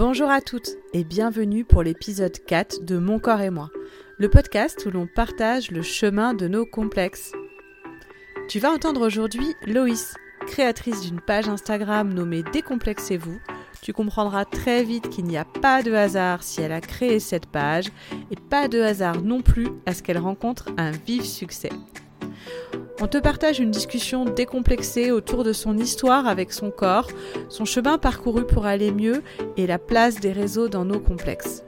Bonjour à toutes et bienvenue pour l'épisode 4 de Mon corps et moi, le podcast où l'on partage le chemin de nos complexes. Tu vas entendre aujourd'hui Loïs, créatrice d'une page Instagram nommée Décomplexez-vous. Tu comprendras très vite qu'il n'y a pas de hasard si elle a créé cette page et pas de hasard non plus à ce qu'elle rencontre un vif succès. On te partage une discussion décomplexée autour de son histoire avec son corps, son chemin parcouru pour aller mieux et la place des réseaux dans nos complexes.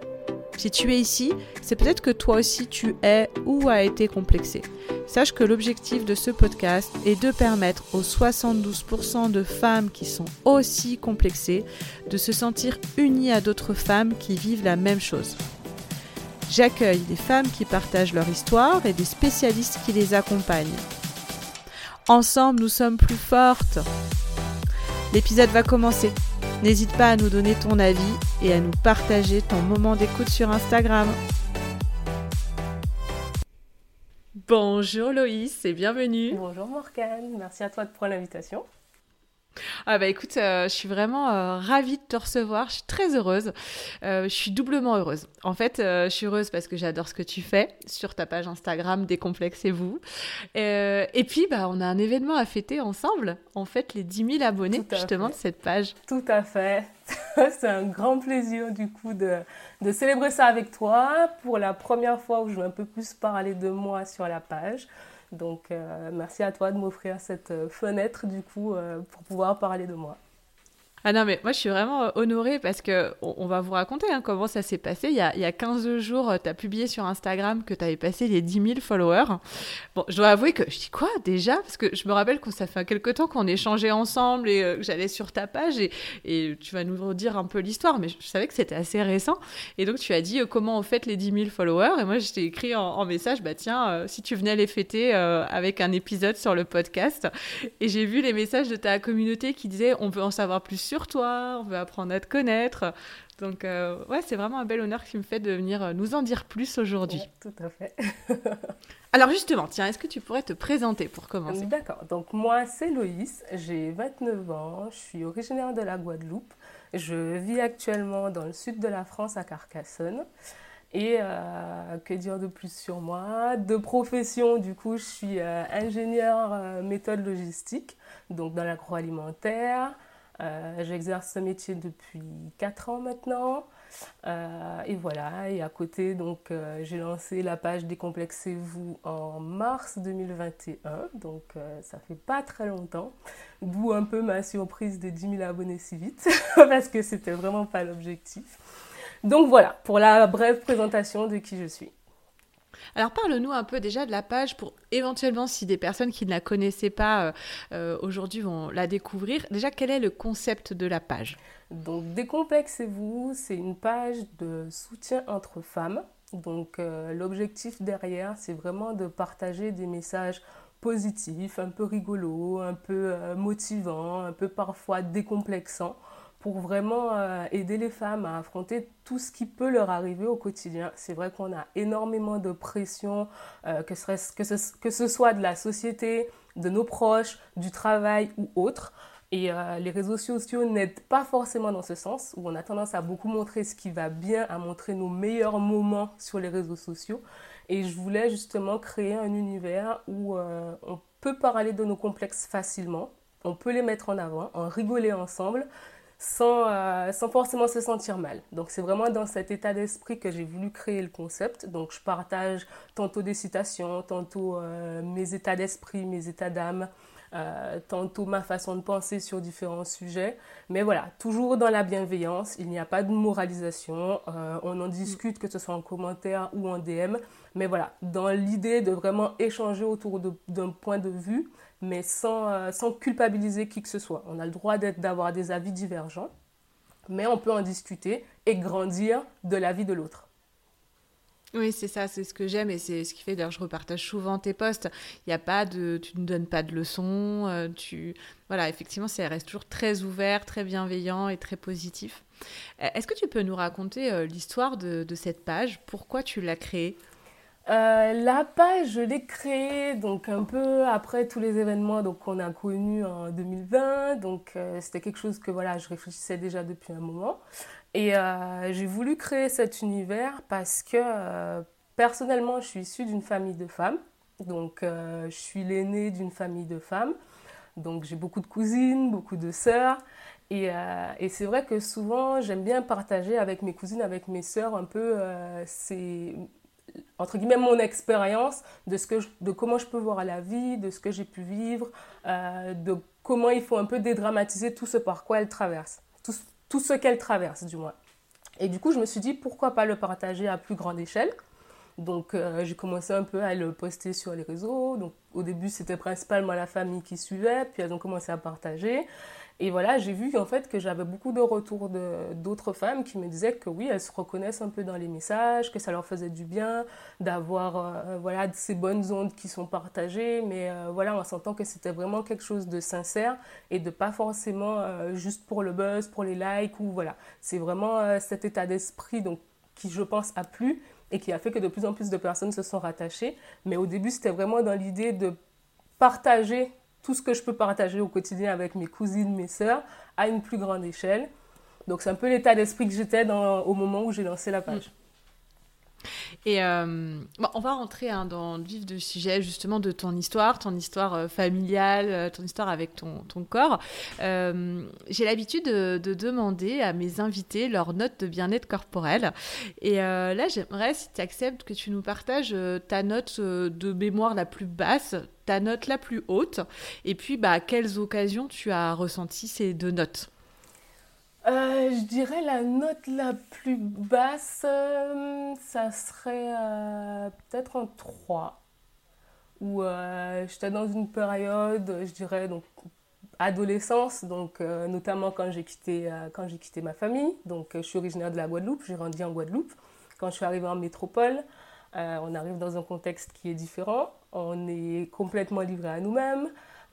Si tu es ici, c'est peut-être que toi aussi tu es ou as été complexé. Sache que l'objectif de ce podcast est de permettre aux 72% de femmes qui sont aussi complexées de se sentir unies à d'autres femmes qui vivent la même chose. J'accueille des femmes qui partagent leur histoire et des spécialistes qui les accompagnent. Ensemble, nous sommes plus fortes. L'épisode va commencer. N'hésite pas à nous donner ton avis et à nous partager ton moment d'écoute sur Instagram. Bonjour Loïs et bienvenue. Bonjour Morgane, merci à toi de prendre l'invitation. Ah bah écoute, euh, je suis vraiment euh, ravie de te recevoir, je suis très heureuse, euh, je suis doublement heureuse. En fait, je suis heureuse parce que j'adore ce que tu fais sur ta page Instagram Décomplexez-vous. et puis, bah, on a un événement à fêter ensemble, en fait, les 10 000 abonnés justement de cette page. Tout à fait, c'est un grand plaisir du coup de, de célébrer ça avec toi pour la première fois où je vais un peu plus parler de moi sur la page. Donc, euh, merci à toi de m'offrir cette euh, fenêtre, du coup, euh, pour pouvoir parler de moi. Ah non, mais moi je suis vraiment euh, honorée parce que on, va vous raconter hein, comment ça s'est passé. Il y, a, il y a 15 jours, euh, tu as publié sur Instagram que tu avais passé les 10 000 followers. Bon, je dois avouer que je dis quoi déjà? Parce que je me rappelle que ça fait quelque temps qu'on échangeait ensemble et euh, que j'allais sur ta page et, tu vas nous redire un peu l'histoire, mais je, savais que c'était assez récent. Et donc tu as dit comment on fête les 10 000 followers? Et moi je t'ai écrit en, message, bah tiens, si tu venais les fêter avec un épisode sur le podcast. Et j'ai vu les messages de ta communauté qui disaient on veut en savoir plus sur toi, on veut apprendre à te connaître. Donc, euh, ouais, c'est vraiment un bel honneur qui me fait de venir euh, nous en dire plus aujourd'hui. tout à fait. Alors, justement, tiens, est-ce que tu pourrais te présenter pour commencer? D'accord. Donc, moi, c'est Loïs, j'ai 29 ans, je suis originaire de la Guadeloupe. Je vis actuellement dans le sud de la France, à Carcassonne. Et euh, que dire de plus sur moi? De profession, du coup, je suis ingénieur méthode logistique, donc dans l'agroalimentaire. Euh, j'exerce ce métier depuis 4 ans maintenant. Euh, et voilà, et à côté, donc, euh, j'ai lancé la page Décomplexez-vous en mars 2021, donc ça fait pas très longtemps, d'où un peu ma surprise de 10 000 abonnés si vite, parce que c'était vraiment pas l'objectif. Donc voilà, pour la brève présentation de qui je suis. Alors parle-nous un peu déjà de la page pour éventuellement si des personnes qui ne la connaissaient pas euh, euh, aujourd'hui vont la découvrir. Déjà quel est le concept de la page? Donc Décomplexez-vous, c'est une page de soutien entre femmes. Donc euh, l'objectif derrière, c'est vraiment de partager des messages positifs, un peu rigolos, un peu motivants, un peu parfois décomplexants pour vraiment euh, aider les femmes à affronter tout ce qui peut leur arriver au quotidien. C'est vrai qu'on a énormément de pression, euh, que, ce, soit de la société, de nos proches, du travail ou autre. Et euh, les réseaux sociaux n'aident pas forcément dans ce sens, où on a tendance à beaucoup montrer ce qui va bien, à montrer nos meilleurs moments sur les réseaux sociaux. Et je voulais justement créer un univers où on peut parler de nos complexes facilement, on peut les mettre en avant, en rigoler ensemble, sans, euh, sans forcément se sentir mal. Donc c'est vraiment dans cet état d'esprit que j'ai voulu créer le concept. Donc je partage tantôt des citations, tantôt euh, mes états d'esprit, mes états d'âme, euh, tantôt ma façon de penser sur différents sujets. Mais voilà, toujours dans la bienveillance, il n'y a pas de moralisation, on en discute que ce soit en commentaire ou en DM. Mais voilà, dans l'idée de vraiment échanger autour d'un point de vue mais sans, euh, sans culpabiliser qui que ce soit. On a le droit d'avoir des avis divergents, mais on peut en discuter et grandir de l'avis de l'autre. Oui, c'est ça, c'est ce que j'aime et c'est ce qui fait, d'ailleurs, je repartage souvent tes posts. Il n'y a pas de, tu ne donnes pas de leçons, euh, tu, voilà, effectivement, ça reste toujours très ouvert, très bienveillant et très positif. Euh, est-ce que tu peux nous raconter l'histoire de, de, cette page? Pourquoi tu l'as créée? Euh, la page, je l'ai créée donc un peu après tous les événements donc qu'on a connus en 2020. Donc euh, c'était quelque chose que voilà, je réfléchissais déjà depuis un moment. Et euh, j'ai voulu créer cet univers parce que personnellement, je suis issue d'une famille de femmes. Donc je suis l'aînée d'une famille de femmes. Donc j'ai beaucoup de cousines, beaucoup de sœurs. Et, et c'est vrai que souvent, j'aime bien partager avec mes cousines, avec mes sœurs, un peu ces entre guillemets mon expérience de ce que de comment je peux voir la vie, de ce que j'ai pu vivre, euh, de comment il faut un peu dédramatiser tout ce par quoi elle traverse, tout, tout ce qu'elle traverse du moins. Et du coup, je me suis dit pourquoi pas le partager à plus grande échelle. Donc euh, j'ai commencé un peu à le poster sur les réseaux. Donc au début, c'était principalement la famille qui suivait, puis elles ont commencé à partager. Et voilà, j'ai vu en fait que j'avais beaucoup de retours d'autres femmes qui me disaient que oui, elles se reconnaissent un peu dans les messages, que ça leur faisait du bien d'avoir euh, voilà ces bonnes ondes qui sont partagées, mais euh, voilà, en sentant que c'était vraiment quelque chose de sincère et de pas forcément euh, juste pour le buzz, pour les likes ou voilà. C'est vraiment cet état d'esprit donc qui je pense a plu et qui a fait que de plus en plus de personnes se sont rattachées. Mais au début, c'était vraiment dans l'idée de partager tout ce que je peux partager au quotidien avec mes cousines, mes sœurs, à une plus grande échelle. Donc c'est un peu l'état d'esprit que j'étais au moment où j'ai lancé la page. Et euh, on va rentrer hein, dans le vif du sujet justement de ton histoire, ton histoire euh, familiale, euh, ton histoire avec ton, ton corps. J'ai l'habitude de, demander à mes invités leur note de bien-être corporel. Et là, j'aimerais, si tu acceptes, que tu nous partages ta note de mémoire la plus basse, ta note la plus haute, et puis bah, quelles occasions tu as ressenti ces deux notes? Euh, je dirais la note la plus basse, euh, ça serait euh, peut-être un 3. Où j'étais dans une période, je dirais, donc adolescence, donc notamment quand j'ai quitté, quitté ma famille. Donc je suis originaire de la Guadeloupe, j'ai grandi en Guadeloupe. Quand je suis arrivée en métropole, on arrive dans un contexte qui est différent. On est complètement livré à nous-mêmes.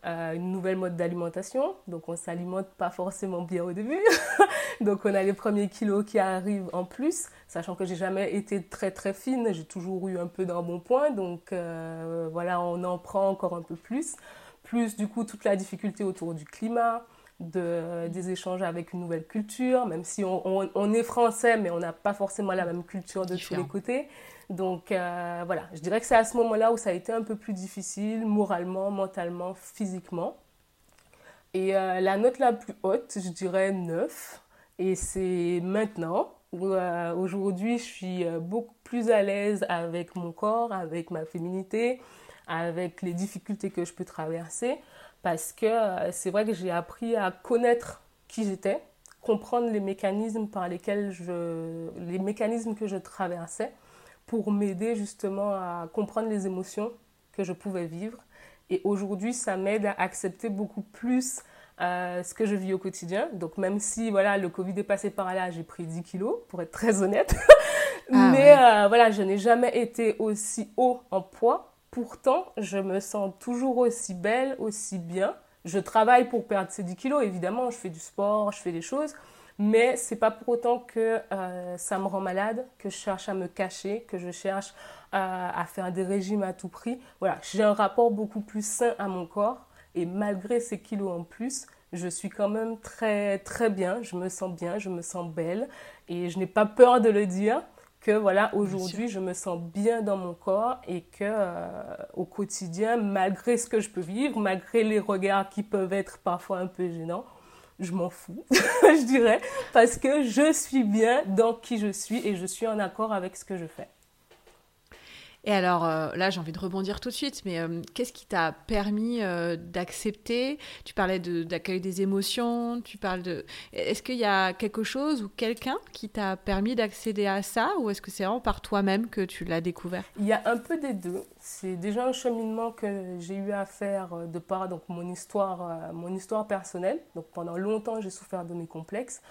Euh, une nouvelle mode d'alimentation. Donc on s'alimente pas forcément bien au début. donc on a les premiers kilos qui arrivent en plus, sachant que j'ai jamais été très très fine, j'ai toujours eu un peu d'un bon point. Donc euh, voilà, on en prend encore un peu plus. Plus du coup toute la difficulté autour du climat, de, des échanges avec une nouvelle culture, même si on, on, est français, mais on n'a pas forcément la même culture de tous les côtés. Donc euh, voilà, je dirais que c'est à ce moment-là où ça a été un peu plus difficile, moralement, mentalement, physiquement. Et euh, la note la plus haute, je dirais 9. Et c'est maintenant, où euh, aujourd'hui je suis beaucoup plus à l'aise avec mon corps, avec ma féminité, avec les difficultés que je peux traverser. Parce que c'est vrai que j'ai appris à connaître qui j'étais, comprendre les mécanismes par lesquels je... les mécanismes que je traversais pour m'aider justement à comprendre les émotions que je pouvais vivre. Et aujourd'hui, ça m'aide à accepter beaucoup plus euh, ce que je vis au quotidien. Donc même si voilà, le Covid est passé par là, j'ai pris 10 kilos, pour être très honnête. Ah Mais euh, voilà, je n'ai jamais été aussi haut en poids. Pourtant, je me sens toujours aussi belle, aussi bien. Je travaille pour perdre ces 10 kilos, évidemment, je fais du sport, je fais des choses. Mais c'est pas pour autant que euh, ça me rend malade, que je cherche à me cacher, que je cherche euh, à faire des régimes à tout prix. Voilà, j'ai un rapport beaucoup plus sain à mon corps. Et malgré ces kilos en plus, je suis quand même très très bien, je me sens bien, je me sens belle. Et je n'ai pas peur de le dire que voilà aujourd'hui je me sens bien dans mon corps et que euh, au quotidien malgré ce que je peux vivre malgré les regards qui peuvent être parfois un peu gênants je m'en fous, je dirais, parce que je suis bien dans qui je suis et je suis en accord avec ce que je fais. Et alors euh, là, j'ai envie de rebondir tout de suite, mais euh, qu'est-ce qui t'a permis euh, d'accepter? Tu parlais d'accueil des émotions, tu parles de... Est-ce qu'il y a quelque chose ou quelqu'un qui t'a permis d'accéder à ça ou est-ce que c'est vraiment par toi-même que tu l'as découvert? Il y a un peu des deux. C'est déjà un cheminement que j'ai eu à faire de par donc, mon, histoire, mon histoire personnelle. Donc pendant longtemps, j'ai souffert de mes complexes.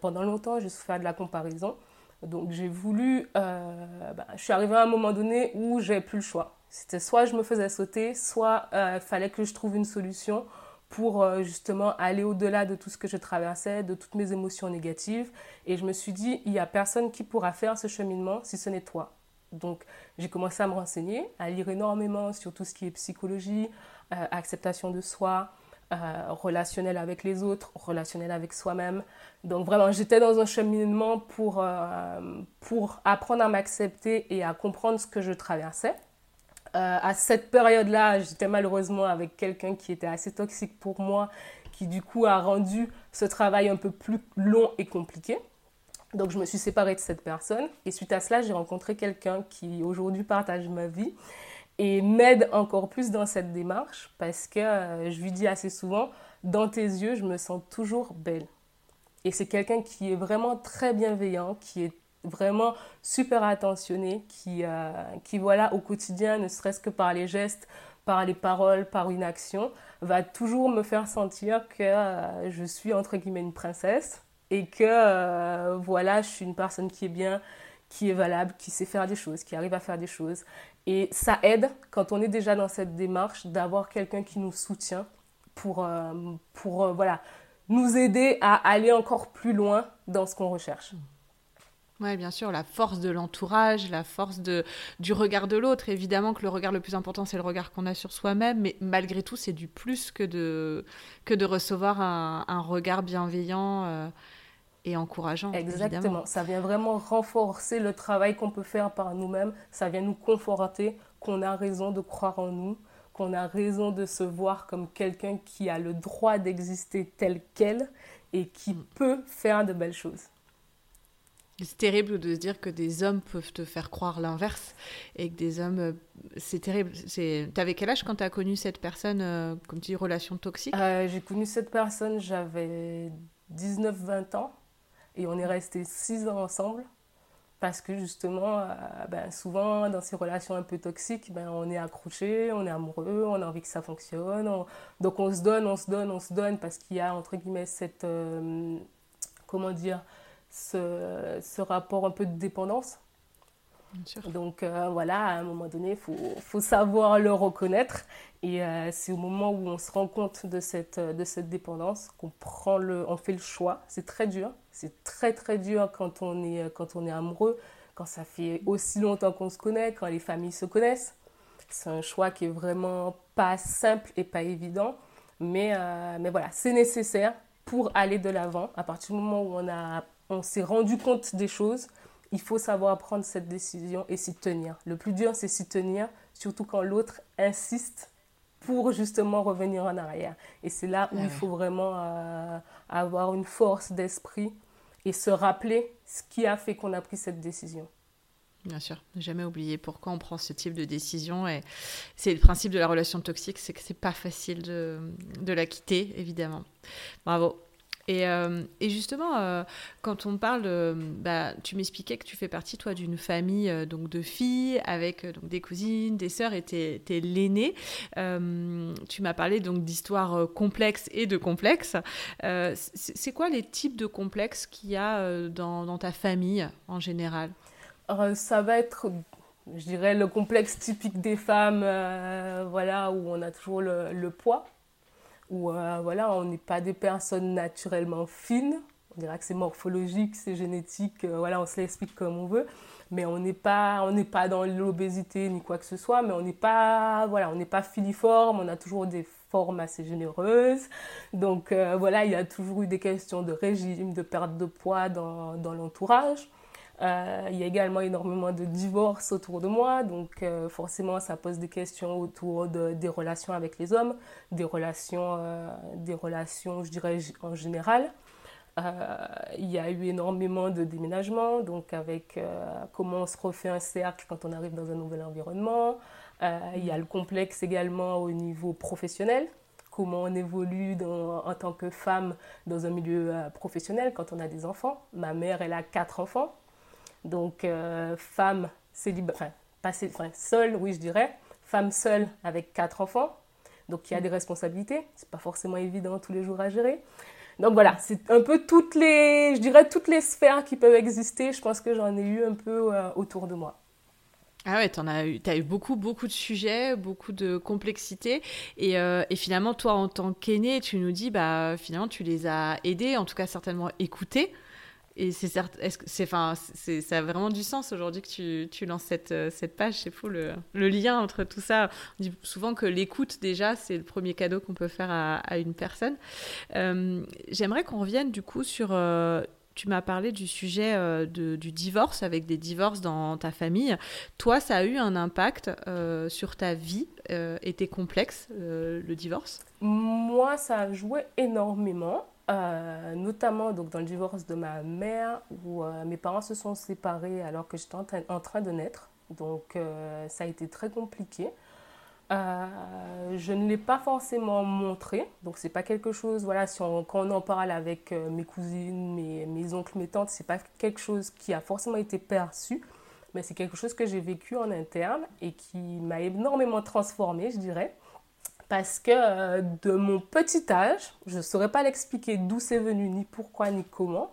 pendant longtemps, j'ai souffert de la comparaison. Donc j'ai voulu, euh, bah, je suis arrivée à un moment donné où j'ai plus le choix. C'était soit je me faisais sauter, soit il euh, fallait que je trouve une solution pour euh, justement aller au-delà de tout ce que je traversais, de toutes mes émotions négatives. Et je me suis dit, il n'y a personne qui pourra faire ce cheminement si ce n'est toi. Donc j'ai commencé à me renseigner, à lire énormément sur tout ce qui est psychologie, acceptation de soi, euh, relationnel avec les autres, relationnel avec soi-même. Donc vraiment, j'étais dans un cheminement pour, euh, pour apprendre à m'accepter et à comprendre ce que je traversais. à cette période-là, j'étais malheureusement avec quelqu'un qui était assez toxique pour moi, qui du coup a rendu ce travail un peu plus long et compliqué. Donc je me suis séparée de cette personne et suite à cela, j'ai rencontré quelqu'un qui aujourd'hui partage ma vie et m'aide encore plus dans cette démarche parce que euh, je lui dis assez souvent, dans tes yeux, je me sens toujours belle. Et c'est quelqu'un qui est vraiment très bienveillant, qui est vraiment super attentionné, qui, euh, qui voilà au quotidien, ne serait-ce que par les gestes, par les paroles, par une action, va toujours me faire sentir que euh, je suis entre guillemets une princesse et que voilà, je suis une personne qui est bien, qui est valable, qui sait faire des choses, qui arrive à faire des choses. Et ça aide, quand on est déjà dans cette démarche, d'avoir quelqu'un qui nous soutient pour, euh, pour euh, voilà, nous aider à aller encore plus loin dans ce qu'on recherche. Oui, bien sûr, la force de l'entourage, la force de, du regard de l'autre. Évidemment que le regard le plus important, c'est le regard qu'on a sur soi-même, mais malgré tout, c'est du plus que de, que de recevoir un, un regard bienveillant et encourageant. Exactement. Ça vient vraiment renforcer le travail qu'on peut faire par nous-mêmes. Ça vient nous conforter qu'on a raison de croire en nous, qu'on a raison de se voir comme quelqu'un qui a le droit d'exister tel quel et qui mm. peut faire de belles choses. C'est terrible de se dire que des hommes peuvent te faire croire l'inverse et que des hommes, euh, c'est terrible. T'avais quel âge quand tu as connu cette personne, euh, comme tu dis, relation toxique? Euh, J'ai connu cette personne, j'avais 19-20 ans. Et on est resté six ans ensemble parce que justement, euh, ben, souvent dans ces relations un peu toxiques, ben, on est accroché, on est amoureux, on a envie que ça fonctionne. Donc on se donne, on se donne, on se donne parce qu'il y a entre guillemets cette, euh, comment dire, ce, ce rapport un peu de dépendance. Donc euh, voilà, à un moment donné, il faut, faut, savoir le reconnaître. Et c'est au moment où on se rend compte de cette, de cette dépendance qu'on prend le, on fait le choix. C'est très dur. C'est très très dur quand on, est, quand on est amoureux, quand ça fait aussi longtemps qu'on se connaît, quand les familles se connaissent. C'est un choix qui est vraiment pas simple et pas évident. Mais, euh, mais voilà, c'est nécessaire pour aller de l'avant. À partir du moment où on, a, on s'est rendu compte des choses, il faut savoir prendre cette décision et s'y tenir. Le plus dur, c'est s'y tenir, surtout quand l'autre insiste pour justement revenir en arrière. Et c'est là où ah il faut vraiment euh, avoir une force d'esprit et se rappeler ce qui a fait qu'on a pris cette décision. Bien sûr, ne jamais oublier pourquoi on prend ce type de décision. Et c'est le principe de la relation toxique, c'est que c'est pas facile de, de la quitter, évidemment. Bravo. Et, euh, et, justement, euh, quand on parle, bah, tu m'expliquais que tu fais partie, toi, d'une famille euh, donc de filles avec donc, des cousines, des sœurs, et tu es, l'aînée. tu m'as parlé donc d'histoires complexes et de complexes. c'est quoi les types de complexes qu'il y a dans, dans, ta famille en général? Ça va être je dirais le complexe typique des femmes, voilà, où on a toujours le poids où euh, voilà, on n'est pas des personnes naturellement fines. On dirait que c'est morphologique, c'est génétique, euh, voilà, on se l'explique comme on veut. Mais on n'est pas, pas dans l'obésité ni quoi que ce soit, mais on n'est pas, voilà, pas filiforme, on a toujours des formes assez généreuses. Donc euh, voilà, il y a toujours eu des questions de régime, de perte de poids dans, dans l'entourage. Euh, il y a également énormément de divorces autour de moi, donc euh, forcément ça pose des questions autour de, des relations avec les hommes, des relations, euh, des relations je dirais en général. il y a eu énormément de déménagements, donc avec comment on se refait un cercle quand on arrive dans un nouvel environnement. il y a le complexe également au niveau professionnel, comment on évolue en tant que femme dans un milieu professionnel quand on a des enfants. Ma mère, elle a quatre enfants. Donc, euh, femme célibataire, enfin, pas seule, oui, je dirais. Femme seule avec quatre enfants. Donc, il y a des responsabilités. C'est pas forcément évident tous les jours à gérer. Donc voilà, c'est un peu toutes les, je dirais toutes les sphères qui peuvent exister. Je pense que j'en ai eu un peu euh, autour de moi. Ah ouais, tu as eu, eu beaucoup, beaucoup de sujets, beaucoup de complexité. Et, euh, et finalement, toi, en tant qu'aîné, tu nous dis, bah, finalement, tu les as aidés, en tout cas certainement écoutés. Et c'est certes, c'est, enfin, c'est, ça a vraiment du sens aujourd'hui que tu, tu lances cette, euh, cette page. C'est fou le, le, lien entre tout ça. On dit souvent que l'écoute déjà, c'est le premier cadeau qu'on peut faire à, à une personne. Euh, j'aimerais qu'on revienne du coup sur. Euh, tu m'as parlé du sujet de, du divorce avec des divorces dans ta famille. Toi, ça a eu un impact sur ta vie et tes complexes, le divorce? Moi, ça a joué énormément. Euh, notamment donc dans le divorce de ma mère où euh, mes parents se sont séparés alors que j'étais en, train de naître. Donc euh, ça a été très compliqué. je ne l'ai pas forcément montré, donc c'est pas quelque chose, voilà, si on, quand on en parle avec mes cousines, mes, mes oncles, mes tantes, c'est pas quelque chose qui a forcément été perçu, mais c'est quelque chose que j'ai vécu en interne et qui m'a énormément transformée, je dirais parce que euh, de mon petit âge, je ne saurais pas l'expliquer d'où c'est venu, ni pourquoi, ni comment,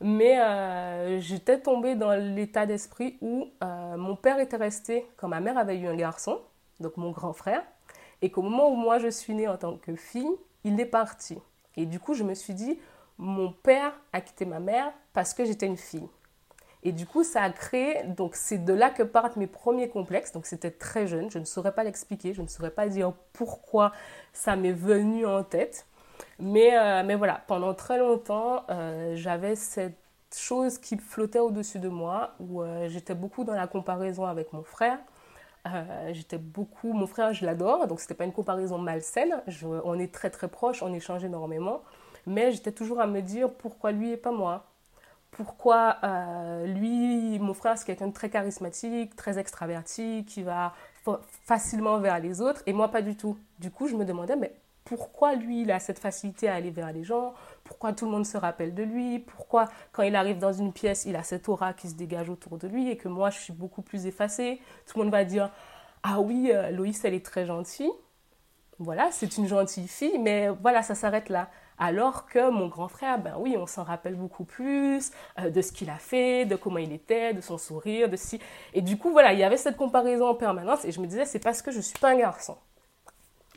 mais euh, j'étais tombée dans l'état d'esprit où euh, mon père était resté quand ma mère avait eu un garçon, donc mon grand frère, et qu'au moment où moi je suis née en tant que fille, il est parti. Et du coup, je me suis dit, mon père a quitté ma mère parce que j'étais une fille. Et du coup, ça a créé, donc c'est de là que partent mes premiers complexes. Donc c'était très jeune, je ne saurais pas l'expliquer, je ne saurais pas dire pourquoi ça m'est venu en tête. Mais, euh, mais voilà, pendant très longtemps, euh, j'avais cette chose qui flottait au-dessus de moi, où euh, j'étais beaucoup dans la comparaison avec mon frère. j'étais beaucoup, mon frère, je l'adore, donc c'était pas une comparaison malsaine. On est très très proches, on échange énormément. Mais j'étais toujours à me dire pourquoi lui et pas moi pourquoi euh, lui, mon frère, c'est quelqu'un de très charismatique, très extraverti, qui va facilement vers les autres, et moi pas du tout. Du coup, je me demandais, mais pourquoi lui, il a cette facilité à aller vers les gens? Pourquoi tout le monde se rappelle de lui? Pourquoi, quand il arrive dans une pièce, il a cette aura qui se dégage autour de lui et que moi, je suis beaucoup plus effacée? Tout le monde va dire, ah oui, euh, Loïs, elle est très gentille. Voilà, c'est une gentille fille, mais voilà, ça s'arrête là. Alors que mon grand frère, ben oui, on s'en rappelle beaucoup plus euh, de ce qu'il a fait, de comment il était, de son sourire, de si. Et du coup, voilà, il y avait cette comparaison en permanence et je me disais, c'est parce que je suis pas un garçon.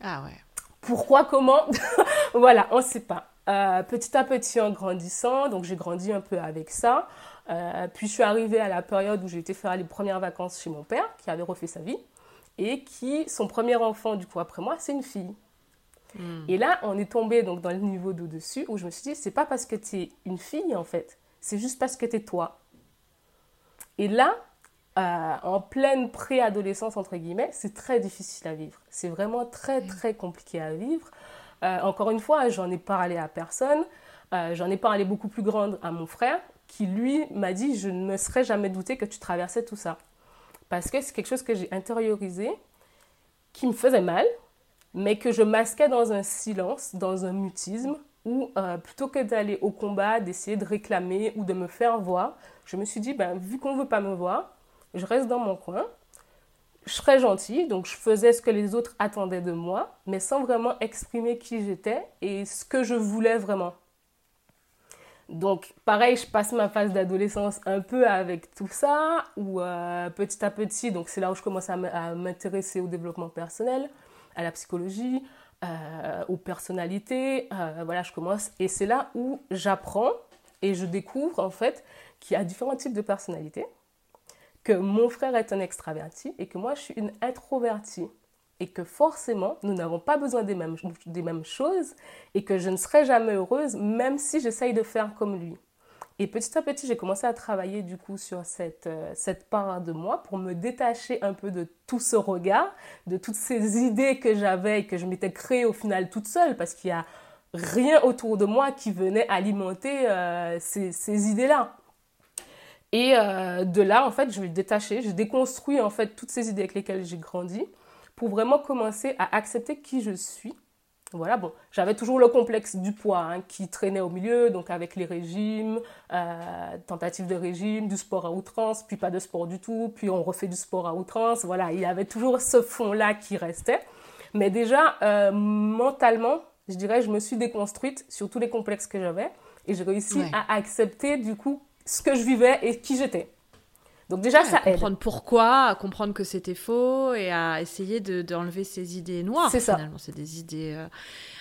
Ah ouais. Pourquoi, comment Voilà, on ne sait pas. Euh, petit à petit, en grandissant, donc j'ai grandi un peu avec ça. Euh, puis je suis arrivée à la période où j'ai été faire les premières vacances chez mon père, qui avait refait sa vie, et qui, son premier enfant, du coup, après moi, c'est une fille. Hmm. Et là, on est tombé donc dans le niveau d'au-dessus où je me suis dit, c'est pas parce que tu es une fille en fait, c'est juste parce que tu es toi. Et là, euh, en pleine préadolescence, entre guillemets, c'est très difficile à vivre. C'est vraiment très, hmm. très compliqué à vivre. Euh, encore une fois, j'en ai parlé à personne. Euh, j'en ai parlé beaucoup plus grande à mon frère, qui lui m'a dit Je ne me serais jamais douté que tu traversais tout ça. Parce que c'est quelque chose que j'ai intériorisé, qui me faisait mal, mais que je masquais dans un silence, dans un mutisme, où euh, plutôt que d'aller au combat, d'essayer de réclamer ou de me faire voir, je me suis dit, ben, vu qu'on ne veut pas me voir, je reste dans mon coin, je serais gentille, donc je faisais ce que les autres attendaient de moi, mais sans vraiment exprimer qui j'étais et ce que je voulais vraiment. Donc, pareil, je passe ma phase d'adolescence un peu avec tout ça, où euh, petit à petit, donc c'est là où je commence à m'intéresser au développement personnel à la psychologie, euh, aux personnalités. Euh, voilà, je commence. Et c'est là où j'apprends et je découvre en fait qu'il y a différents types de personnalités, que mon frère est un extraverti et que moi je suis une introvertie. Et que forcément, nous n'avons pas besoin des mêmes, des mêmes choses et que je ne serai jamais heureuse même si j'essaye de faire comme lui. Et petit à petit, j'ai commencé à travailler du coup sur cette, euh, cette part de moi pour me détacher un peu de tout ce regard, de toutes ces idées que j'avais et que je m'étais créée au final toute seule parce qu'il y a rien autour de moi qui venait alimenter euh, ces, ces idées-là. Et euh, de là, en fait, je vais détacher, je déconstruis en fait toutes ces idées avec lesquelles j'ai grandi pour vraiment commencer à accepter qui je suis voilà, bon, j'avais toujours le complexe du poids hein, qui traînait au milieu, donc avec les régimes, euh, tentatives de régime, du sport à outrance, puis pas de sport du tout, puis on refait du sport à outrance. Voilà, il y avait toujours ce fond-là qui restait. Mais déjà, euh, mentalement, je dirais, je me suis déconstruite sur tous les complexes que j'avais et j'ai réussi à accepter du coup ce que je vivais et qui j'étais. Donc déjà, ça aide. Comprendre pourquoi, à comprendre que c'était faux et à essayer d'enlever ces idées noires. C'est ça. Finalement, c'est des idées. Euh,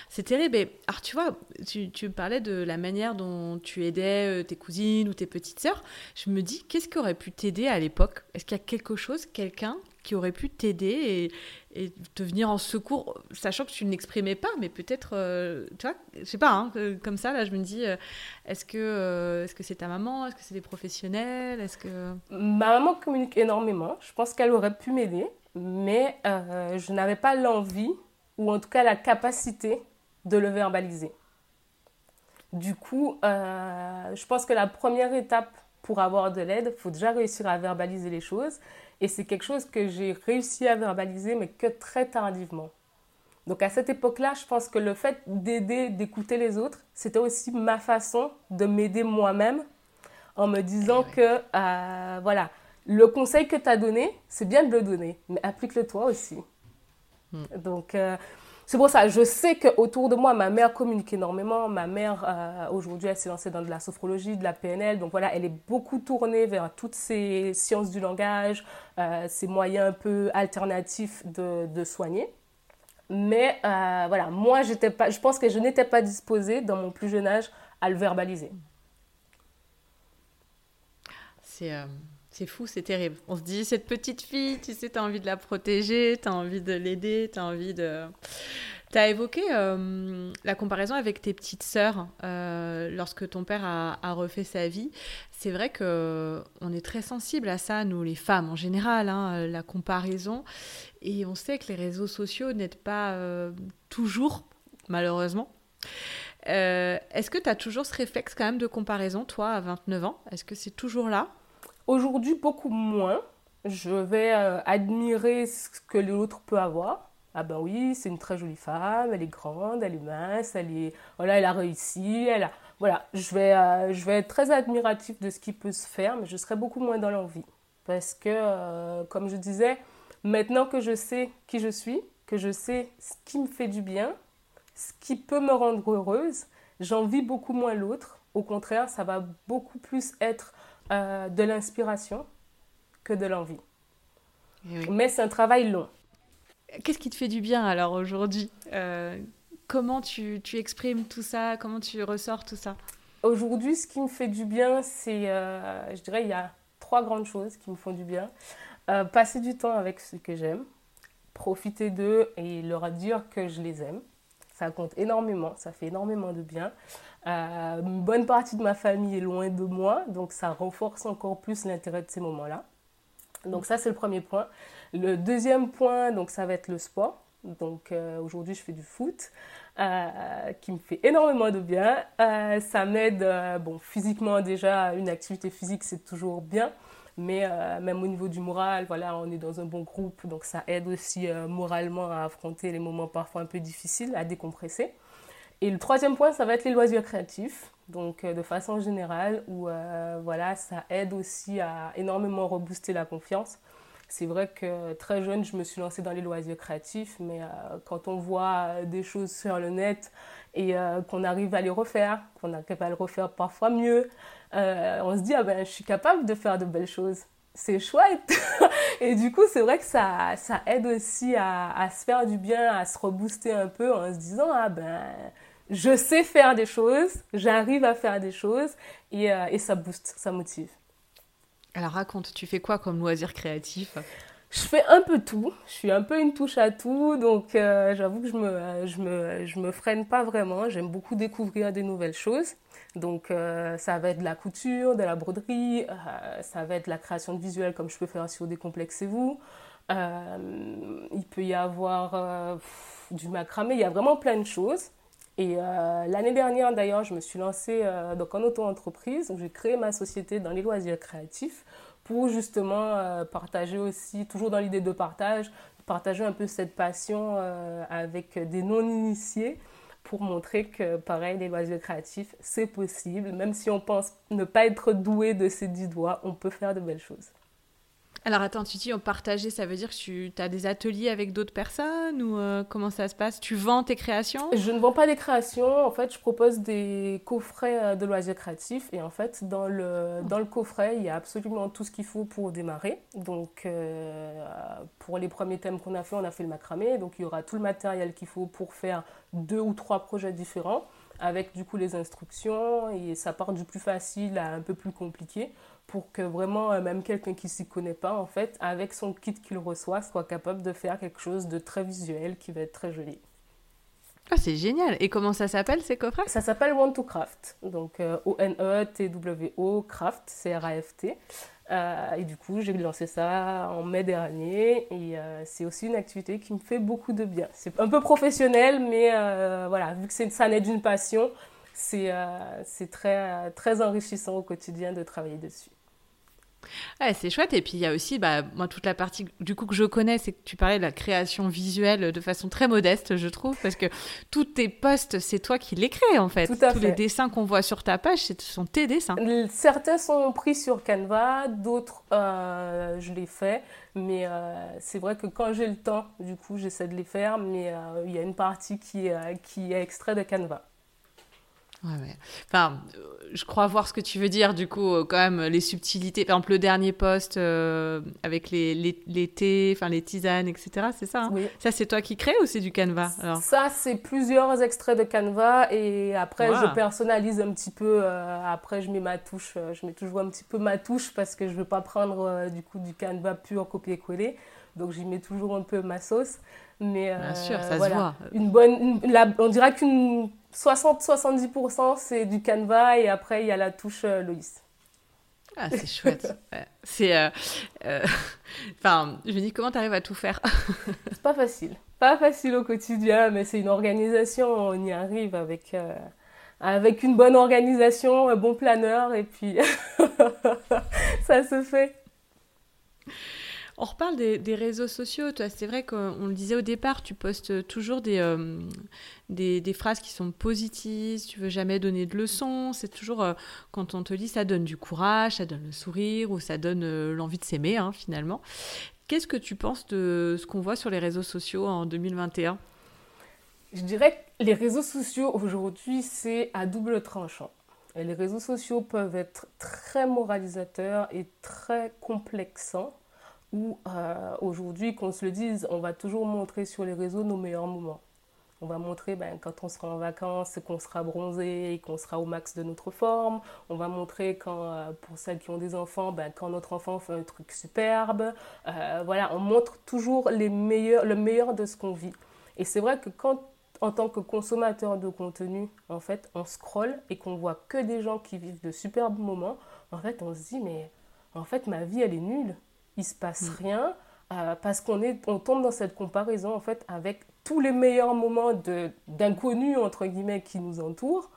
C'est terrible. alors, tu vois, tu, tu, parlais de la manière dont tu aidais euh, tes cousines ou tes petites sœurs. Je me dis, qu'est-ce qui aurait pu t'aider à l'époque? Est-ce qu'il y a quelque chose, quelqu'un qui aurait pu t'aider et, et, te venir en secours, sachant que tu n'exprimais pas, mais peut-être, euh, tu vois, je sais pas, hein, comme ça, là, je me dis, euh, est-ce que c'est ta maman? Est-ce que c'est des professionnels? Est-ce que ma maman communique énormément. Je pense qu'elle aurait pu m'aider, mais je n'avais pas l'envie ou en tout cas la capacité de le verbaliser. Du coup, euh, je pense que la première étape pour avoir de l'aide, il faut déjà réussir à verbaliser les choses. Et c'est quelque chose que j'ai réussi à verbaliser, mais que très tardivement. Donc à cette époque-là, je pense que le fait d'aider, d'écouter les autres, c'était aussi ma façon de m'aider moi-même en me disant eh que, euh, voilà, le conseil que tu as donné, c'est bien de le donner, mais applique-le toi aussi. Hmm. Donc, euh, c'est pour ça, je sais qu'autour de moi, ma mère communique énormément. Ma mère, euh, aujourd'hui, elle s'est lancée dans de la sophrologie, de la PNL. Donc voilà, elle est beaucoup tournée vers toutes ces sciences du langage, euh, ces moyens un peu alternatifs de, soigner. Mais voilà, moi, pas, je pense que je n'étais pas disposée, dans mon plus jeune âge, à le verbaliser. C'est c'est fou, c'est terrible. On se dit, cette petite fille, tu sais, tu as envie de la protéger, tu as envie de l'aider, tu as envie de... Tu as évoqué euh, la comparaison avec tes petites sœurs euh, lorsque ton père a, refait sa vie. C'est vrai que on est très sensible à ça, nous les femmes en général, hein, la comparaison. Et on sait que les réseaux sociaux n'aident pas euh, toujours, malheureusement. Est-ce que tu as toujours ce réflexe quand même de comparaison, toi, à 29 ans? Est-ce que c'est toujours là? Aujourd'hui, beaucoup moins. Je vais euh, admirer ce que l'autre peut avoir. Ah ben oui, c'est une très jolie femme, elle est grande, elle est mince, elle est voilà, elle a réussi, elle a voilà, je vais euh, je vais être très admiratif de ce qui peut se faire, mais je serai beaucoup moins dans l'envie parce que euh, comme je disais, maintenant que je sais qui je suis, que je sais ce qui me fait du bien, ce qui peut me rendre heureuse, j'envie beaucoup moins l'autre. Au contraire, ça va beaucoup plus être euh, de l'inspiration que de l'envie. Eh Mais c'est un travail long. Qu'est-ce qui te fait du bien alors aujourd'hui euh, Comment tu, tu, exprimes tout ça Comment tu ressors tout ça? Aujourd'hui, ce qui me fait du bien, c'est, euh, je dirais, il y a trois grandes choses qui me font du bien. passer du temps avec ceux que j'aime, profiter d'eux et leur dire que je les aime. Ça compte énormément, ça fait énormément de bien. Euh, une bonne partie de ma famille est loin de moi, donc ça renforce encore plus l'intérêt de ces moments-là. Donc ça, c'est le premier point. Le deuxième point, donc ça va être le sport. Donc euh, aujourd'hui, je fais du foot, euh, qui me fait énormément de bien. ça m'aide, bon, physiquement déjà, une activité physique, c'est toujours bien. Mais même au niveau du moral, voilà, on est dans un bon groupe, donc ça aide aussi moralement à affronter les moments parfois un peu difficiles, à décompresser. Et le troisième point, ça va être les loisirs créatifs. Donc, euh, de façon générale, où euh, voilà, ça aide aussi à énormément rebooster la confiance. C'est vrai que très jeune, je me suis lancée dans les loisirs créatifs, mais euh, quand on voit des choses sur le net et qu'on arrive à les refaire, qu'on arrive à les refaire parfois mieux, on se dit, ah ben, je suis capable de faire de belles choses. C'est chouette. et du coup, c'est vrai que ça, ça aide aussi à, à, se faire du bien, à se rebooster un peu en se disant, ah ben, je sais faire des choses, j'arrive à faire des choses et, euh, et, ça booste, ça motive. Alors raconte, tu fais quoi comme loisir créatif? Je fais un peu tout, je suis un peu une touche à tout, donc euh, j'avoue que je me, je, me, je me freine pas vraiment, j'aime beaucoup découvrir des nouvelles choses. Donc euh, ça va être de la couture, de la broderie, ça va être de la création de visuels comme je peux faire sur Décomplexez-vous. il peut y avoir du macramé, il y a vraiment plein de choses. Et euh, l'année dernière, d'ailleurs, je me suis lancée euh, donc en auto-entreprise où j'ai créé ma société dans les loisirs créatifs pour justement euh, partager aussi, toujours dans l'idée de partage, partager un peu cette passion avec des non-initiés pour montrer que, pareil, les loisirs créatifs, c'est possible. Même si on pense ne pas être doué de ses dix doigts, on peut faire de belles choses. Alors attends, tu dis partager, ça veut dire que tu as des ateliers avec d'autres personnes ou euh, comment ça se passe? Tu vends tes créations Je ne vends pas des créations, en fait je propose des coffrets euh, de loisirs créatifs. Et en fait dans le, dans le coffret il y a absolument tout ce qu'il faut pour démarrer. Donc euh, pour les premiers thèmes qu'on a fait, on a fait le macramé, donc il y aura tout le matériel qu'il faut pour faire deux ou trois projets différents avec du coup les instructions. Et ça part du plus facile à un peu plus compliqué pour que vraiment euh, même quelqu'un qui s'y connaît pas en fait avec son kit qu'il reçoit soit capable de faire quelque chose de très visuel qui va être très joli. Ah, c'est génial. Et comment ça s'appelle ces coffrets? Ça s'appelle Want to Craft. Donc euh, O-N-E-T-W-O Craft, C-R-A-F-T. Euh, et du coup, j'ai lancé ça en mai dernier et c'est aussi une activité qui me fait beaucoup de bien. C'est un peu professionnel, mais voilà, vu que ça naît d'une passion, c'est très, très enrichissant au quotidien de travailler dessus. Ouais, c'est chouette. Et puis il y a aussi, bah, moi, toute la partie du coup que je connais, c'est que tu parlais de la création visuelle de façon très modeste, je trouve, parce que tous tes posts, c'est toi qui les crées en fait. Tous les dessins qu'on voit sur ta page, ce sont tes dessins. Certains sont pris sur Canva, d'autres euh, je les fais. Mais euh, c'est vrai que quand j'ai le temps, du coup, j'essaie de les faire. Mais euh, il y a une partie qui, qui est extrait de Canva. Ouais, Enfin, je crois voir ce que tu veux dire, du coup, euh, quand même, les subtilités. Par exemple, le dernier post euh, avec les, les, les, thés, enfin, les tisanes, etc. C'est ça hein? Oui. Ça, c'est toi qui crée ou c'est du Canva alors? Ça, c'est plusieurs extraits de Canva et après, je personnalise un petit peu. Euh, après, je mets ma touche. je mets toujours un petit peu ma touche parce que je veux pas prendre, du coup, du Canva pur copier-coller. Donc, j'y mets toujours un peu ma sauce. Mais Bien sûr, ça se voit. Une bonne, on dirait qu'une 60-70% c'est du Canva et après il y a la touche euh, Loïs. Ah, c'est chouette. C'est. Euh, euh, enfin, je me dis, comment tu arrives à tout faire? C'est pas facile. Pas facile au quotidien, mais c'est une organisation. On y arrive avec, avec une bonne organisation, un bon planeur, et puis ça se fait. On reparle des, réseaux sociaux. Toi, c'est vrai qu'on le disait au départ, tu postes toujours euh, des, des, phrases qui sont positives. Tu veux jamais donner de leçons. C'est toujours euh, quand on te dit, ça donne du courage, ça donne le sourire ou ça donne euh, l'envie de s'aimer hein, finalement. Qu'est-ce que tu penses de ce qu'on voit sur les réseaux sociaux en 2021 Je dirais que les réseaux sociaux aujourd'hui, c'est à double tranchant. les réseaux sociaux peuvent être très moralisateurs et très complexants où euh, aujourd'hui, qu'on se le dise, on va toujours montrer sur les réseaux nos meilleurs moments. On va montrer ben, quand on sera en vacances, qu'on sera bronzé et qu'on sera au max de notre forme. On va montrer quand, euh, pour celles qui ont des enfants, ben, quand notre enfant fait un truc superbe. Euh, voilà, on montre toujours les meilleurs, le meilleur de ce qu'on vit. Et c'est vrai que quand, en tant que consommateur de contenu, en fait, on scrolle et qu'on voit que des gens qui vivent de superbes moments, en fait, on se dit, mais en fait, ma vie, elle est nulle il se passe mm. rien euh, parce qu'on est on tombe dans cette comparaison en fait avec tous les meilleurs moments de d'inconnus entre guillemets qui nous entourent.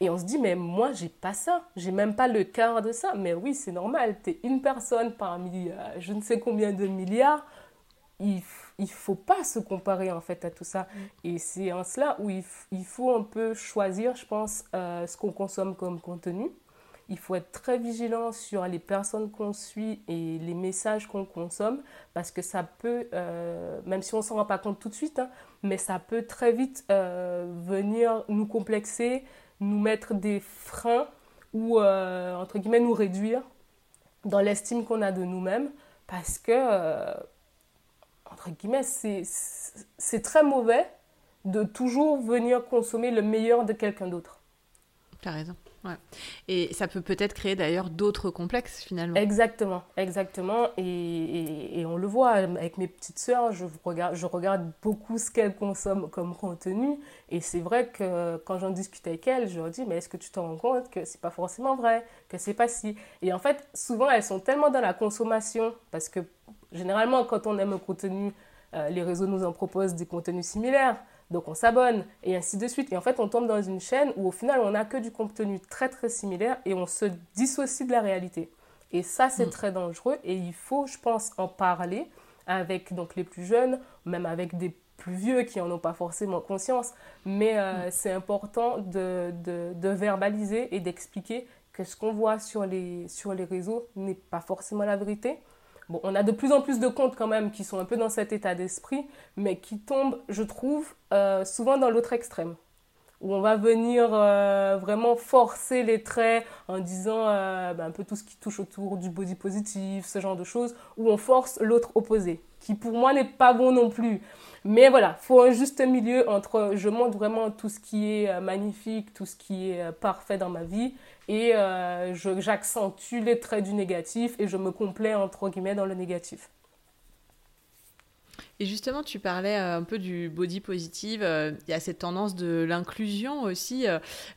Et on se dit mais moi j'ai pas ça. J'ai même pas le quart de ça. Mais oui c'est normal. Tu es une personne parmi euh, je ne sais combien de milliards. Il il faut pas se comparer en fait à tout ça. Mm. et c'est en cela où il, il, faut un peu choisir je pense euh, ce qu'on consomme comme contenu il faut être très vigilant sur les personnes qu'on suit et les messages qu'on consomme parce que ça peut, euh, même si on ne s'en rend pas compte tout de suite, hein, mais ça peut très vite euh, venir nous complexer, nous mettre des freins ou, euh, entre guillemets, nous réduire dans l'estime qu'on a de nous-mêmes parce que, entre guillemets, c'est très mauvais de toujours venir consommer le meilleur de quelqu'un d'autre. Tu as Et ça peut peut-être créer d'ailleurs d'autres complexes finalement. Exactement, exactement. Et, et, on le voit avec mes petites sœurs, je regarde, je regarde beaucoup ce qu'elles consomment comme contenu. Et c'est vrai que quand j'en discute avec elles, je leur dis, mais est-ce que tu te rends compte que c'est pas forcément vrai, que c'est pas si? Et en fait, souvent elles sont tellement dans la consommation, parce que généralement quand on aime un contenu, euh, les réseaux nous en proposent des contenus similaires. Donc on s'abonne et ainsi de suite. Et en fait, on tombe dans une chaîne où au final, on n'a que du contenu très très similaire et on se dissocie de la réalité. Et ça, c'est mm. très dangereux et il faut, je pense, en parler avec donc les plus jeunes, même avec des plus vieux qui n'en ont pas forcément conscience. Mais euh, mm. c'est important de, de, de, verbaliser et d'expliquer que ce qu'on voit sur les, sur les réseaux n'est pas forcément la vérité. Bon, on a de plus en plus de comptes quand même qui sont un peu dans cet état d'esprit, mais qui tombent, je trouve, euh, souvent dans l'autre extrême où on va venir euh, vraiment forcer les traits en disant euh, ben, un peu tout ce qui touche autour du body positif, ce genre de choses, où on force l'autre opposé, qui pour moi n'est pas bon non plus. Mais voilà, faut un juste milieu entre je montre vraiment tout ce qui est magnifique, tout ce qui est parfait dans ma vie, et j'accentue les traits du négatif et je me complais entre guillemets dans le négatif. Et justement, tu parlais euh, un peu du body positive. Euh, il y a cette tendance de l'inclusion aussi.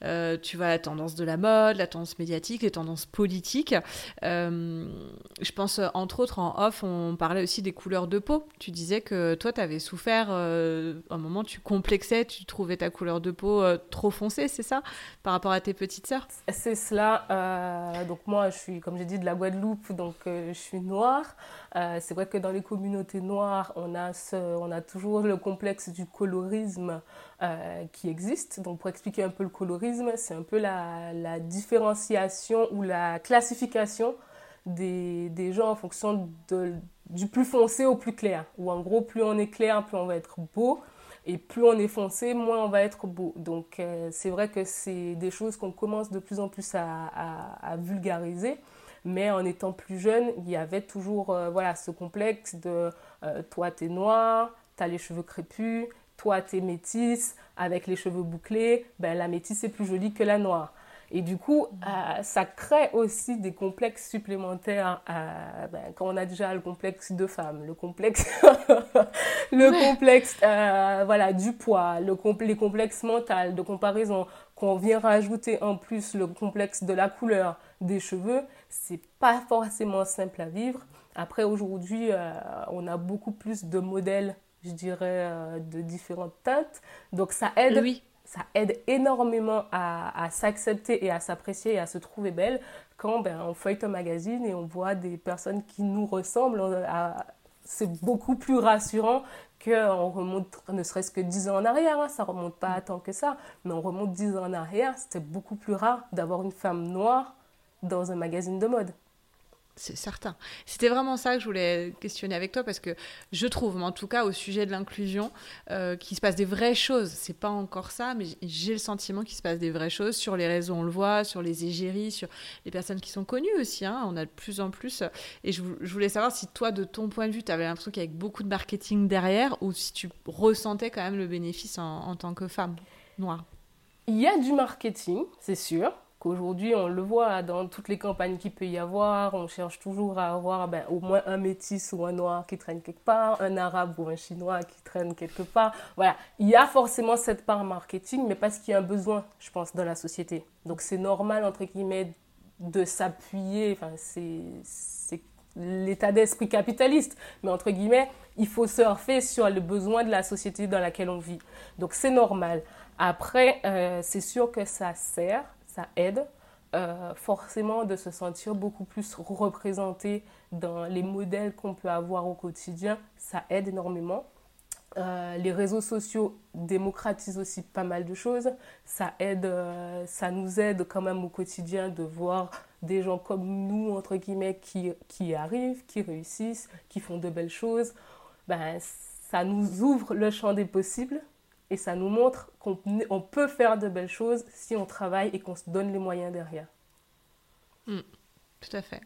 Euh, tu vois, la tendance de la mode, la tendance médiatique, les tendances politiques. je pense, entre autres, en off, on parlait aussi des couleurs de peau. Tu disais que toi, tu avais souffert. un moment, tu complexais, tu trouvais ta couleur de peau trop foncée, c'est ça Par rapport à tes petites sœurs? C'est cela. donc, moi, je suis, comme j'ai dit, de la Guadeloupe, donc je suis noire. c'est vrai que dans les communautés noires, on a on a toujours le complexe du colorisme euh, qui existe. Donc pour expliquer un peu le colorisme, c'est un peu la, différenciation ou la classification des, gens en fonction du plus foncé au plus clair. Ou en gros, plus on est clair, plus on va être beau. Et plus on est foncé, moins on va être beau. Donc euh, c'est vrai que c'est des choses qu'on commence de plus en plus à vulgariser. Mais en étant plus jeune, il y avait toujours euh, voilà, ce complexe de euh, toi, t'es noir, t'as les cheveux crépus, toi, t'es métisse, avec les cheveux bouclés, ben, la métisse est plus jolie que la noire. Et du coup, euh, ça crée aussi des complexes supplémentaires ben, quand on a déjà le complexe de femme, le complexe, le complexe voilà, du poids, le les complexes mentaux de comparaison, qu'on vient rajouter en plus le complexe de la couleur des cheveux, c'est pas forcément simple à vivre. Après, aujourd'hui, euh, on a beaucoup plus de modèles, je dirais, euh, de différentes teintes. Donc, ça aide, oui. ça aide énormément à, s'accepter et à s'apprécier et à se trouver belle quand ben, on feuille un magazine et on voit des personnes qui nous ressemblent. c'est beaucoup plus rassurant qu'on remonte ne serait-ce que 10 ans en arrière. Hein. Ça remonte pas tant que ça, mais on remonte 10 ans en arrière. C'était beaucoup plus rare d'avoir une femme noire dans un magazine de mode. C'est certain. C'était vraiment ça que je voulais questionner avec toi parce que je trouve, en tout cas au sujet de l'inclusion, euh, qu'il se passe des vraies choses. C'est pas encore ça, mais j'ai le sentiment qu'il se passe des vraies choses sur les réseaux, on le voit, sur les égéries, sur les personnes qui sont connues aussi. Hein. on a de plus en plus. Et je, voulais savoir si toi, de ton point de vue, tu avais l'impression qu'il y avait beaucoup de marketing derrière ou si tu ressentais quand même le bénéfice en tant que femme noire? Il y a du marketing, c'est sûr qu'aujourd'hui on le voit dans toutes les campagnes qu'il peut y avoir, on cherche toujours à avoir ben, au moins un métis ou un noir qui traîne quelque part, un arabe ou un chinois qui traîne quelque part. Voilà, il y a forcément cette part marketing, mais parce qu'il y a un besoin, je pense, dans la société. Donc c'est normal, entre guillemets, de s'appuyer, enfin c'est l'état d'esprit capitaliste, mais entre guillemets, il faut surfer sur le besoin de la société dans laquelle on vit. Donc c'est normal. Après, euh, c'est sûr que ça sert ça aide euh, forcément de se sentir beaucoup plus représenté dans les modèles qu'on peut avoir au quotidien. Ça aide énormément. Euh, les réseaux sociaux démocratisent aussi pas mal de choses. Ça aide, euh, ça nous aide quand même au quotidien de voir des gens comme nous, entre guillemets, qui, qui arrivent, qui réussissent, qui font de belles choses. Ben, ça nous ouvre le champ des possibles et ça nous montre qu'on peut faire de belles choses si on travaille et qu'on se donne les moyens derrière. Hmm, tout à fait.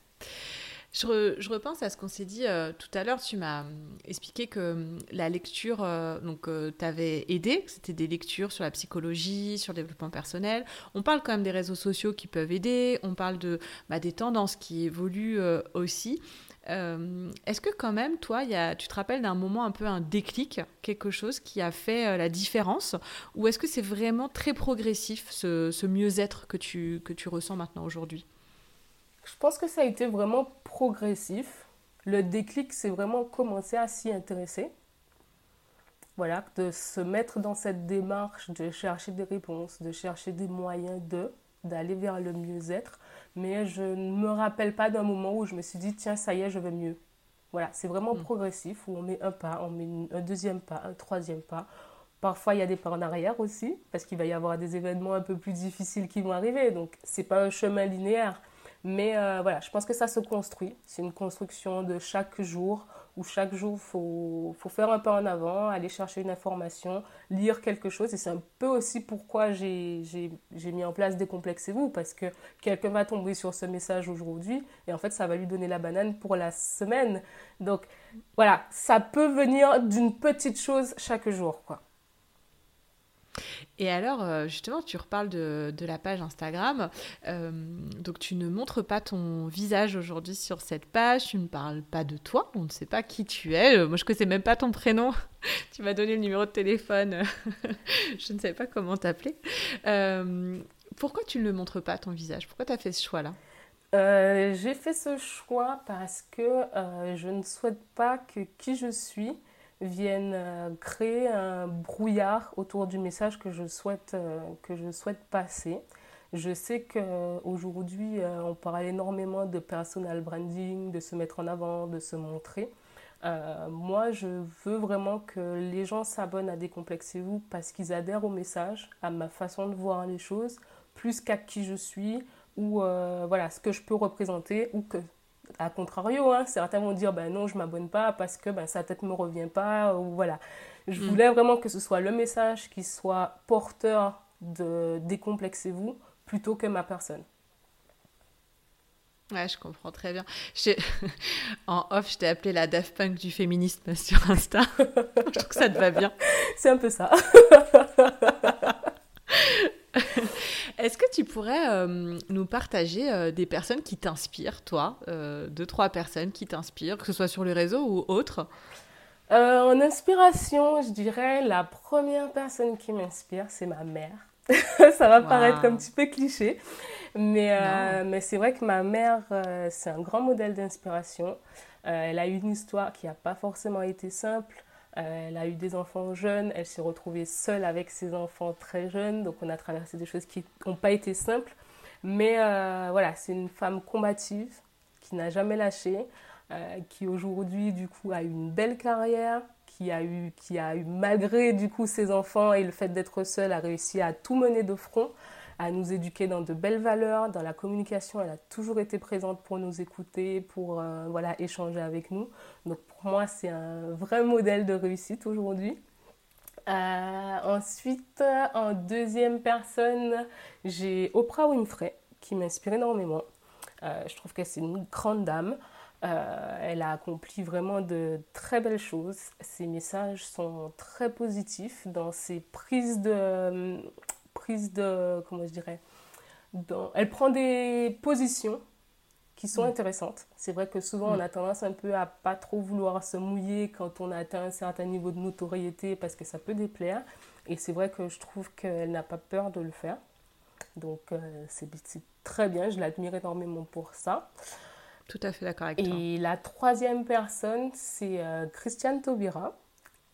Je, repense à ce qu'on s'est dit euh, tout à l'heure. Tu m'as euh, expliqué que euh, la lecture, donc, t'avait aidé. C'était des lectures sur la psychologie, sur le développement personnel. On parle quand même des réseaux sociaux qui peuvent aider. On parle de, bah, des tendances qui évoluent aussi. Euh, est-ce que quand même, toi, tu te rappelles d'un moment un peu un déclic, quelque chose qui a fait euh, la différence? Ou est-ce que c'est vraiment très progressif, ce, mieux-être que tu, que tu ressens maintenant aujourd'hui? Je pense que ça a été vraiment progressif. Le déclic, c'est vraiment commencer à s'y intéresser. Voilà, de se mettre dans cette démarche de chercher des réponses, de chercher des moyens de, d'aller vers le mieux-être mais je ne me rappelle pas d'un moment où je me suis dit, tiens, ça y est, je vais mieux. Voilà, c'est vraiment mm. progressif, où on met un pas, on met un deuxième pas, un troisième pas. Parfois, il y a des pas en arrière aussi, parce qu'il va y avoir des événements un peu plus difficiles qui vont arriver. Donc, ce n'est pas un chemin linéaire. Mais euh, voilà, je pense que ça se construit. C'est une construction de chaque jour où chaque jour, il faut, faut, faire un pas en avant, aller chercher une information, lire quelque chose. Et c'est un peu aussi pourquoi j'ai mis en place Décomplexez-vous, parce que quelqu'un va tomber sur ce message aujourd'hui et en fait, ça va lui donner la banane pour la semaine. Donc voilà, ça peut venir d'une petite chose chaque jour, quoi. Et alors, euh, justement, tu reparles de, la page Instagram. Euh, donc, tu ne montres pas ton visage aujourd'hui sur cette page. Tu ne parles pas de toi. On ne sait pas qui tu es. Euh, moi, je ne connaissais même pas ton prénom. tu m'as donné le numéro de téléphone. je ne savais pas comment t'appeler. pourquoi tu ne montres pas ton visage? Pourquoi tu as fait ce choix-là? J'ai fait ce choix parce que je ne souhaite pas que qui je suis viennent euh, créer un brouillard autour du message que je souhaite, euh, que je souhaite passer. Je sais qu'aujourd'hui, euh, on parle énormément de personal branding, de se mettre en avant, de se montrer. moi, je veux vraiment que les gens s'abonnent à Décomplexez-vous parce qu'ils adhèrent au message, à ma façon de voir les choses, plus qu'à qui je suis ou voilà ce que je peux représenter ou que à contrario, hein, certains vont dire ben non, je m'abonne pas parce que ben, sa tête ne me revient pas. Ou voilà. Je mm. voulais vraiment que ce soit le message qui soit porteur de décomplexez-vous plutôt que ma personne. Ouais, je comprends très bien. en off, je t'ai appelé la Daft Punk du féminisme sur Insta. je trouve que ça te va bien. C'est un peu ça. Est-ce que tu pourrais euh, nous partager euh, des personnes qui t'inspirent, toi euh, Deux, trois personnes qui t'inspirent, que ce soit sur le réseau ou autre En inspiration, je dirais la première personne qui m'inspire, c'est ma mère. Ça va paraître un petit peu cliché, mais, mais c'est vrai que ma mère, c'est un grand modèle d'inspiration. elle a eu une histoire qui n'a pas forcément été simple. Euh, elle a eu des enfants jeunes, elle s'est retrouvée seule avec ses enfants très jeunes, donc on a traversé des choses qui n'ont pas été simples. Mais euh, voilà, c'est une femme combative qui n'a jamais lâché, euh, qui aujourd'hui du coup a eu une belle carrière, qui a eu, qui a eu malgré du coup ses enfants et le fait d'être seule, a réussi à tout mener de front à nous éduquer dans de belles valeurs, dans la communication. Elle a toujours été présente pour nous écouter, pour euh, voilà, échanger avec nous. Donc pour moi, c'est un vrai modèle de réussite aujourd'hui. Euh, ensuite, en deuxième personne, j'ai Oprah Winfrey qui m'inspire énormément. Euh, je trouve que c'est une grande dame. elle a accompli vraiment de très belles choses. Ses messages sont très positifs dans ses prises de, prise de, comment je dirais, elle prend des positions qui sont mm. intéressantes. C'est vrai que souvent on mm. a tendance un peu à pas trop vouloir se mouiller quand on a atteint un certain niveau de notoriété parce que ça peut déplaire. Et c'est vrai que je trouve qu'elle n'a pas peur de le faire. Donc euh, c'est très bien, je l'admire énormément pour ça. Tout à fait d'accord avec toi. Et la troisième personne, c'est euh, Christiane Taubira,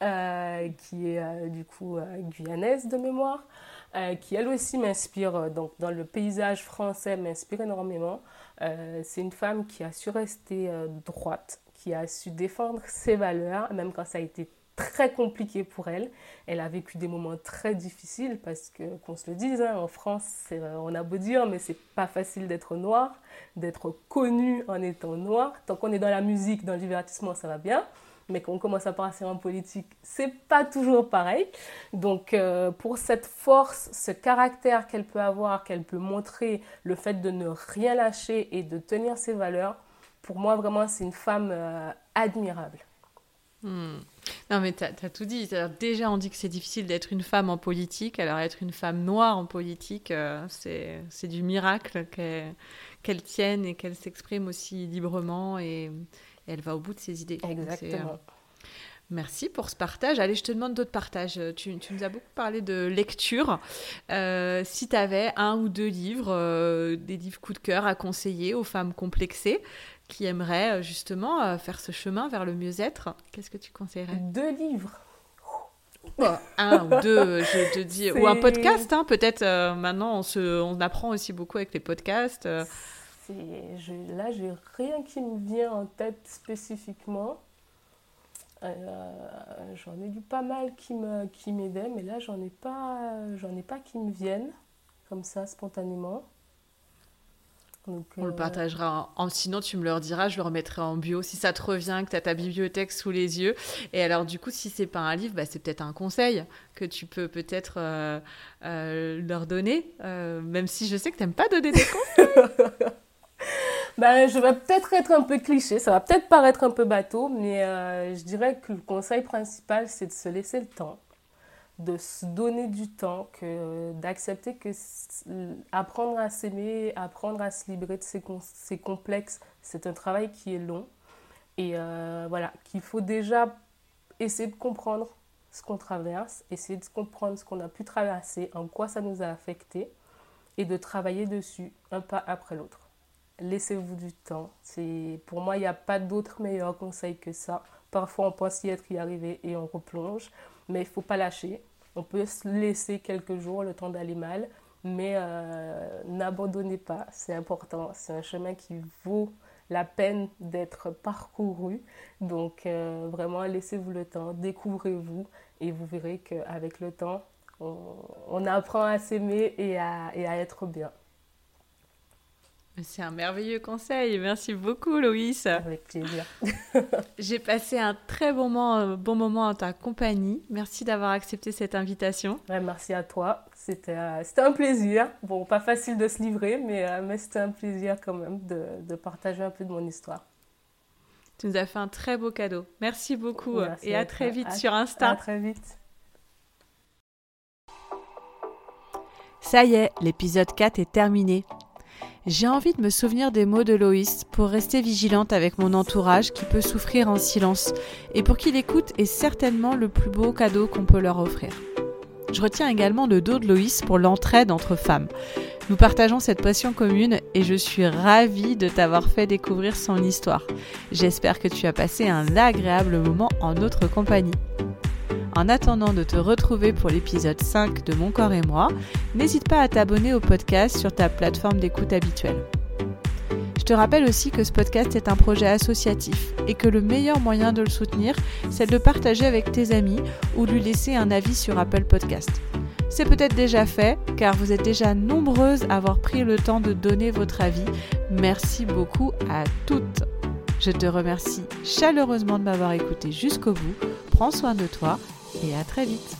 euh, qui est du coup guyanaise de mémoire. Euh, qui elle aussi m'inspire, euh, donc dans le paysage français, m'inspire énormément. Euh, c'est une femme qui a su rester droite, qui a su défendre ses valeurs, même quand ça a été très compliqué pour elle. Elle a vécu des moments très difficiles parce que, qu'on se le dise, hein, en France, on a beau dire, mais c'est pas facile d'être noir, d'être connu en étant noir. Tant qu'on est dans la musique, dans le divertissement, ça va bien mais quand on commence à passer en politique, c'est pas toujours pareil. Donc, euh, pour cette force, ce caractère qu'elle peut avoir, qu'elle peut montrer, le fait de ne rien lâcher et de tenir ses valeurs, pour moi, vraiment, c'est une femme euh, admirable. Hmm. Non, mais tu as, tout dit. Déjà, on dit que c'est difficile d'être une femme en politique. Alors, être une femme noire en politique, euh, c'est du miracle qu'elle tienne et qu'elle s'exprime aussi librement et, elle va au bout de ses idées. Exactement. Euh, merci pour ce partage. Allez, je te demande d'autres partages. Tu, nous as beaucoup parlé de lecture. Euh, si tu avais un ou deux livres, euh, des livres coup de cœur à conseiller aux femmes complexées qui aimeraient justement faire ce chemin vers le mieux-être, qu'est-ce que tu conseillerais? Deux livres. un ou deux, je te dis, ou un podcast, hein, peut-être. maintenant, on, se, on apprend aussi beaucoup avec les podcasts. Je, là, j'ai rien qui me vient en tête spécifiquement. Euh, j'en ai lu pas mal qui me qui m'aidaient, mais là j'en ai pas j'en ai pas qui me viennent comme ça spontanément. on le partagera. En, sinon, tu me le rediras, je le remettrai en bio si ça te revient, que tu as ta bibliothèque sous les yeux. Et alors, du coup, si c'est pas un livre, bah, c'est peut-être un conseil que tu peux peut-être leur donner, même si je sais que tu n'aimes pas donner des conseils. Ben, je vais peut-être être un peu cliché, ça va peut-être paraître un peu bateau, mais euh, je dirais que le conseil principal, c'est de se laisser le temps, de se donner du temps, que, d'accepter que apprendre à s'aimer, apprendre à se libérer de ses, complexes, c'est un travail qui est long. Et euh, voilà, qu'il faut déjà essayer de comprendre ce qu'on traverse, essayer de comprendre ce qu'on a pu traverser, en quoi ça nous a affecté, et de travailler dessus un pas après l'autre laissez-vous du temps. Pour moi, il n'y a pas d'autre meilleur conseil que ça. Parfois, on pense y être y arriver et on replonge, mais il ne faut pas lâcher. On peut se laisser quelques jours le temps d'aller mal, mais euh, n'abandonnez pas, c'est important. C'est un chemin qui vaut la peine d'être parcouru. Donc, euh, vraiment, laissez-vous le temps, découvrez-vous et vous verrez qu'avec le temps, on, apprend à s'aimer et à être bien. C'est un merveilleux conseil. Merci beaucoup, Loïs. Avec plaisir. J'ai passé un très bon moment, euh, bon moment en ta compagnie. Merci d'avoir accepté cette invitation. merci à toi. C'était euh, un plaisir. Bon, pas facile de se livrer, mais, euh, mais c'était un plaisir quand même de, de, partager un peu de mon histoire. Tu nous as fait un très beau cadeau. Merci beaucoup et à, très vite sur Insta. À très vite. Ça y est, l'épisode 4 est terminé j'ai envie de me souvenir des mots de Loïs pour rester vigilante avec mon entourage qui peut souffrir en silence et pour qui l'écoute est certainement le plus beau cadeau qu'on peut leur offrir. Je retiens également le dos de Loïs pour l'entraide entre femmes. Nous partageons cette passion commune et je suis ravie de t'avoir fait découvrir son histoire. J'espère que tu as passé un agréable moment en notre compagnie. En attendant de te retrouver pour l'épisode 5 de Mon corps et moi, n'hésite pas à t'abonner au podcast sur ta plateforme d'écoute habituelle. Je te rappelle aussi que ce podcast est un projet associatif et que le meilleur moyen de le soutenir, c'est de le partager avec tes amis ou de lui laisser un avis sur Apple Podcast. C'est peut-être déjà fait car vous êtes déjà nombreuses à avoir pris le temps de donner votre avis. Merci beaucoup à toutes. Je te remercie chaleureusement de m'avoir écouté jusqu'au bout. Prends soin de toi et à très vite.